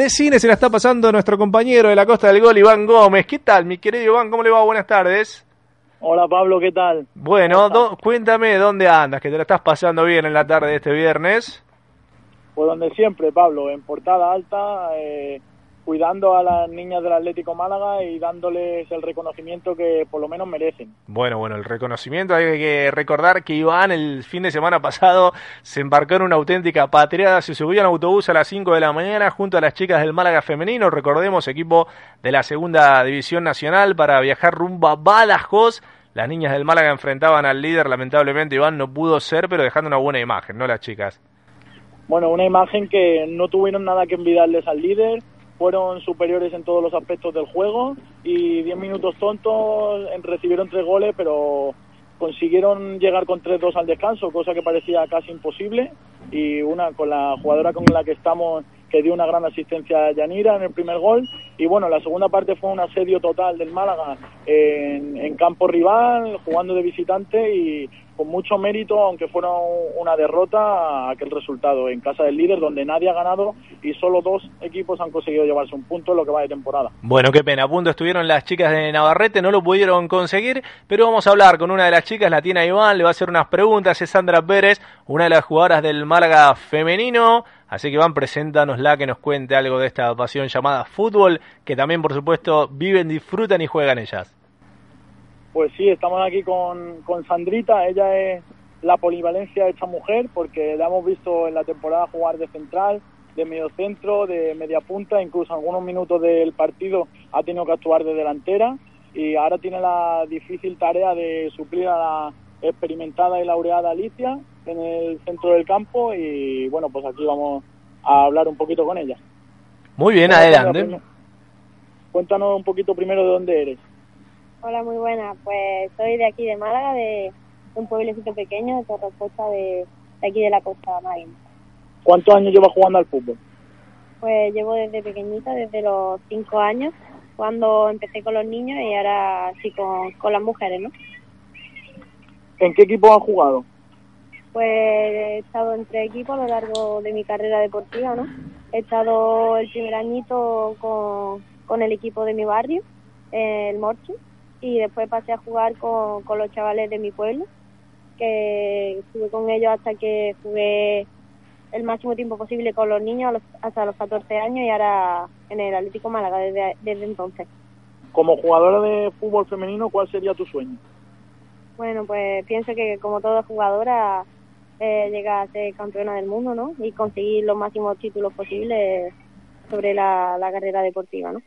De cine se la está pasando nuestro compañero de la Costa del Gol, Iván Gómez. ¿Qué tal, mi querido Iván? ¿Cómo le va? Buenas tardes. Hola Pablo, ¿qué tal? Bueno, do- cuéntame dónde andas, que te la estás pasando bien en la tarde de este viernes. Pues donde siempre, Pablo, en portada alta, eh, cuidando a las niñas del Atlético Málaga y dándoles el reconocimiento que por lo menos merecen. Bueno, bueno, el reconocimiento, hay que recordar que Iván el fin de semana pasado se embarcó en una auténtica patriada, se subió en autobús a las 5 de la mañana junto a las chicas del Málaga femenino, recordemos, equipo de la segunda división nacional para viajar rumbo a Badajoz. Las niñas del Málaga enfrentaban al líder, lamentablemente Iván no pudo ser, pero dejando una buena imagen, ¿no las chicas? Bueno, una imagen que no tuvieron nada que envidiarles al líder, fueron superiores en todos los aspectos del juego y 10 minutos tontos, recibieron tres goles, pero consiguieron llegar con 3-2 al descanso, cosa que parecía casi imposible. Y una con la jugadora con la que estamos, que dio una gran asistencia a Yanira en el primer gol. Y bueno, la segunda parte fue un asedio total del Málaga en, campo rival, jugando de visitante y con mucho mérito, aunque fuera una derrota, aquel resultado en casa del líder, donde nadie ha ganado y solo dos equipos han conseguido llevarse un punto en lo que va de temporada. Bueno, qué pena, a punto estuvieron las chicas de Navarrete, no lo pudieron conseguir, pero vamos a hablar con una de las chicas, la tiene Iván, le va a hacer unas preguntas, es Sandra Pérez, una de las jugadoras del Málaga femenino, así que Iván, preséntanosla, que nos cuente algo de esta pasión llamada fútbol, que también, por supuesto, viven, disfrutan y juegan ellas. Pues sí, estamos aquí con, con Sandrita, ella es la polivalencia de esta mujer, porque la hemos visto en la temporada jugar de central, de medio centro, de media punta, incluso algunos minutos del partido ha tenido que actuar de delantera y ahora tiene la difícil tarea de suplir a la experimentada y laureada Alicia en el centro del campo y bueno, pues aquí vamos a hablar un poquito con ella. Muy bien, adelante. Cuéntanos un poquito primero de dónde eres. Hola, muy buena. Pues soy de aquí de Málaga, de un pueblecito pequeño de Torrecosta, de, de aquí de la costa marina. ¿Cuántos años llevas jugando al fútbol? Pues llevo desde pequeñita, desde los cinco años, cuando empecé con los niños y ahora sí con, con las mujeres, ¿no? ¿En qué equipo has jugado? Pues he estado en tres equipos a lo largo de mi carrera deportiva, ¿no? He estado el primer añito con, con el equipo de mi barrio, el Morchi, y después pasé a jugar con, con los chavales de mi pueblo, que estuve con ellos hasta que jugué el máximo tiempo posible con los niños hasta los 14 años y ahora en el Atlético Málaga desde, desde entonces. Como jugadora de fútbol femenino, ¿cuál sería tu sueño? Bueno, pues pienso que como toda jugadora eh, llega a ser campeona del mundo, ¿no? Y conseguir los máximos títulos posibles sobre la, carrera deportiva, ¿no?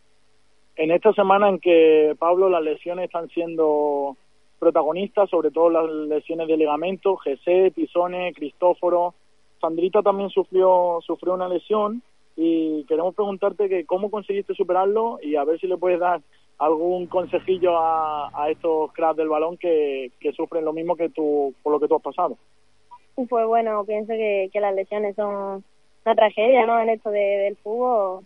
En esta semana en que, Pablo, las lesiones están siendo protagonistas, sobre todo las lesiones de ligamento, José, Pisone, Cristóforo. Sandrita también sufrió, sufrió una lesión y queremos preguntarte que cómo conseguiste superarlo y a ver si le puedes dar algún consejillo a, a estos cracks del balón que, que sufren lo mismo que tú, por lo que tú has pasado. Pues bueno, pienso que, que las lesiones son una tragedia, ¿no? En esto de, del fútbol.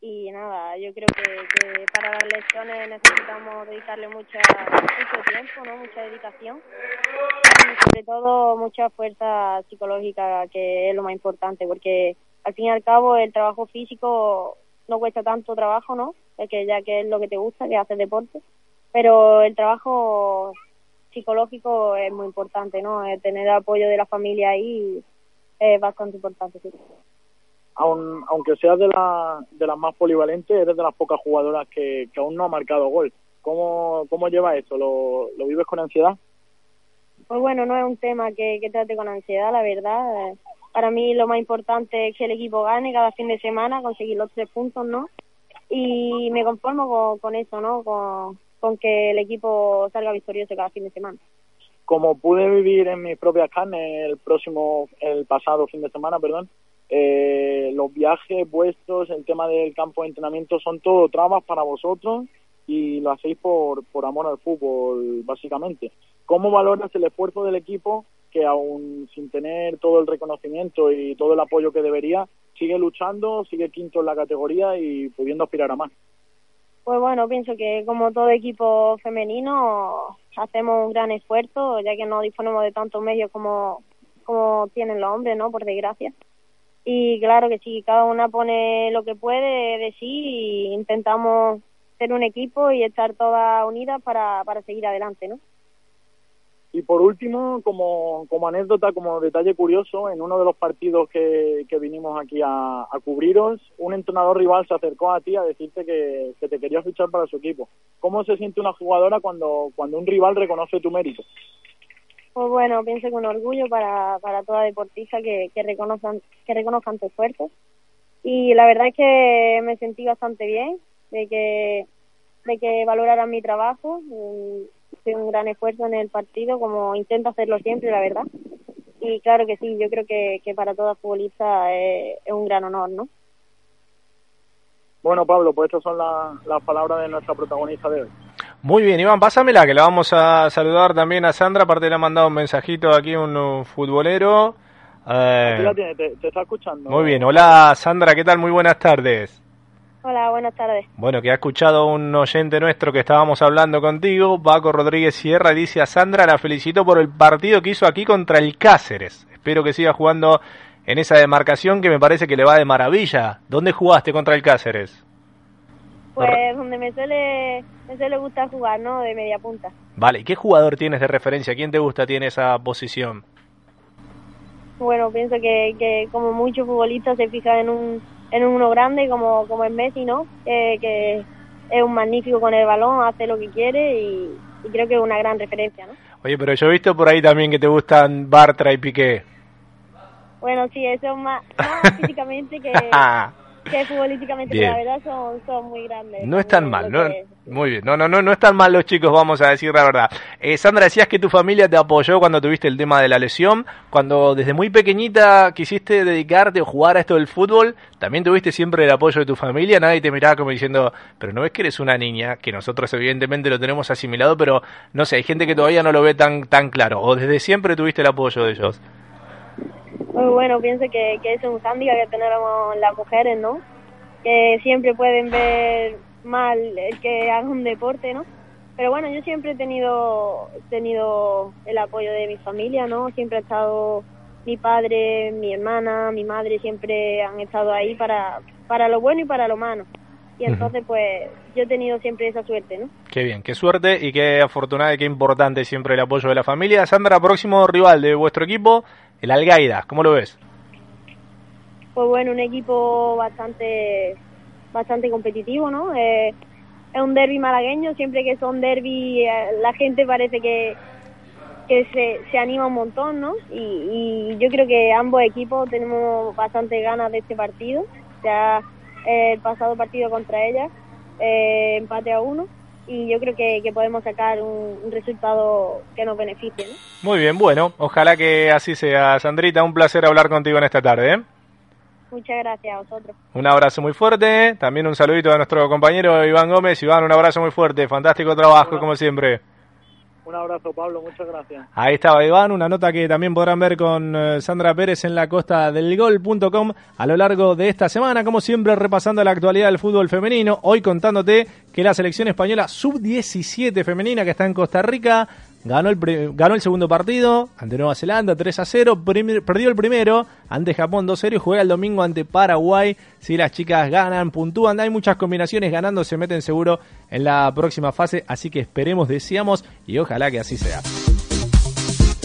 Y nada, yo creo que, que para las lesiones necesitamos dedicarle mucha, mucho tiempo, ¿no? Mucha dedicación. Y sobre todo mucha fuerza psicológica, que es lo más importante, porque al fin y al cabo el trabajo físico no cuesta tanto trabajo, ¿no? Es que ya que es lo que te gusta, que haces deporte. Pero el trabajo psicológico es muy importante, ¿no? Eh, Tener el apoyo de la familia ahí es bastante importante, sí. Aun- aunque seas de, la, de las más polivalentes, eres de las pocas jugadoras que, que aún no ha marcado gol. ¿Cómo, cómo lleva esto? ¿Lo, ¿Lo vives con ansiedad? Pues bueno, no es un tema que, que trate con ansiedad, la verdad. Eh, Para mí lo más importante es que el equipo gane cada fin de semana, conseguir los tres puntos, ¿no? Y me conformo con, con eso, ¿no? Con, con que el equipo salga victorioso cada fin de semana. como pude vivir en mis propias carnes el próximo, el pasado fin de semana, perdón, eh, los viajes vuestros, el tema del campo de entrenamiento son todo trabas para vosotros y lo hacéis por, por amor al fútbol, básicamente. ¿Cómo valoras el esfuerzo del equipo que aún sin tener todo el reconocimiento y todo el apoyo que debería, sigue luchando, sigue quinto en la categoría y pudiendo aspirar a más? Pues bueno, pienso que como todo equipo femenino hacemos un gran esfuerzo, ya que no disponemos de tantos medios como, como tienen los hombres, ¿no? Por desgracia. Y claro que sí, cada una pone lo que puede de sí y intentamos ser un equipo y estar todas unidas para, para seguir adelante, ¿no? Y por último, como, como anécdota, como detalle curioso, en uno de los partidos que, que vinimos aquí a, a, cubriros, un entrenador rival se acercó a ti a decirte que, te quería fichar para su equipo. ¿Cómo se siente una jugadora cuando, un rival reconoce tu mérito? Pues bueno, pienso que un orgullo para, toda deportista que, que, reconozcan, que reconozcan tu esfuerzo. Y la verdad es que me sentí bastante bien de que, de que valoraran mi trabajo un gran esfuerzo en el partido, como intento hacerlo siempre, la verdad. Y claro que sí, yo creo que, que para toda futbolista es, es, un gran honor, ¿no? Bueno, Pablo, pues estas son las la palabras de nuestra protagonista de hoy. Muy bien, Iván, pásamela, que le vamos a saludar también a Sandra, aparte le ha mandado un mensajito aquí un, un futbolero. Eh, la tiene, te, te está escuchando. Muy bien, hola Sandra, ¿qué tal? Muy buenas tardes. Hola, buenas tardes. Bueno, que ha escuchado un oyente nuestro que estábamos hablando contigo, Paco Rodríguez Sierra, y dice a Sandra, la felicito por el partido que hizo aquí contra el Cáceres. Espero que siga jugando en esa demarcación que me parece que le va de maravilla. ¿Dónde jugaste contra el Cáceres? Pues donde me suele, me suele gustar jugar, ¿no? De media punta. Vale, ¿y qué jugador tienes de referencia? ¿Quién te gusta tiene esa posición? Bueno, pienso que, que como muchos futbolistas se fijan en un en uno grande como, como es Messi, ¿no? Eh, que es un magnífico con el balón, hace lo que quiere y, y, creo que es una gran referencia, ¿no? Oye, pero yo he visto por ahí también que te gustan Bartra y Piqué. Bueno, sí, eso es más, más físicamente que, que futbolísticamente, la verdad son, son muy grandes. No es tan mal, ¿no? Muy bien, no, no, no, no están mal los chicos, vamos a decir la verdad. Eh, Sandra, decías que tu familia te apoyó cuando tuviste el tema de la lesión, cuando desde muy pequeñita quisiste dedicarte o jugar a esto del fútbol, también tuviste siempre el apoyo de tu familia, nadie te miraba como diciendo, pero no ves que eres una niña, que nosotros evidentemente lo tenemos asimilado, pero no sé, hay gente que todavía no lo ve tan, tan claro, o desde siempre tuviste el apoyo de ellos. Muy bueno, pienso que, que es un hándicap que tenemos las mujeres, ¿no? Que siempre pueden ver mal el que haga un deporte, ¿no? Pero bueno, yo siempre he tenido tenido el apoyo de mi familia, ¿no? Siempre ha estado mi padre, mi hermana, mi madre, siempre han estado ahí para, para lo bueno y para lo malo. Y entonces, uh -huh. pues, yo he tenido siempre esa suerte, ¿no? Qué bien, qué suerte y qué afortunada y qué importante siempre el apoyo de la familia. Sandra, próximo rival de vuestro equipo, el Algaida, ¿cómo lo ves? Pues bueno, un equipo bastante bastante competitivo, ¿no? Eh, es un derby malagueño, siempre que son derby eh, la gente parece que, que se, se anima un montón, ¿no? Y, yo creo que ambos equipos tenemos bastante ganas de este partido. Ya eh, el pasado partido contra ella, eh, empate a uno, y yo creo que, que podemos sacar un, un, resultado que nos beneficie. ¿no? Muy bien, bueno, ojalá que así sea. Sandrita, un placer hablar contigo en esta tarde. ¿eh? Muchas gracias a vosotros. Un abrazo muy fuerte. También un saludito a nuestro compañero Iván Gómez. Iván, un abrazo muy fuerte. Fantástico trabajo, como siempre. Un abrazo, Pablo. Muchas gracias. Ahí estaba Iván. Una nota que también podrán ver con uh, Sandra Pérez en la costa del gol.com a lo largo de esta semana. Como siempre, repasando la actualidad del fútbol femenino. Hoy contándote que la selección española sub-17 femenina que está en Costa Rica Ganó el, ganó el segundo partido ante Nueva Zelanda 3 a 0, perdió el primero ante Japón 2 a 0 y juega el domingo ante Paraguay. Si las chicas ganan, puntúan, hay muchas combinaciones ganando, se meten seguro en la próxima fase, así que esperemos, deseamos y ojalá que así sea.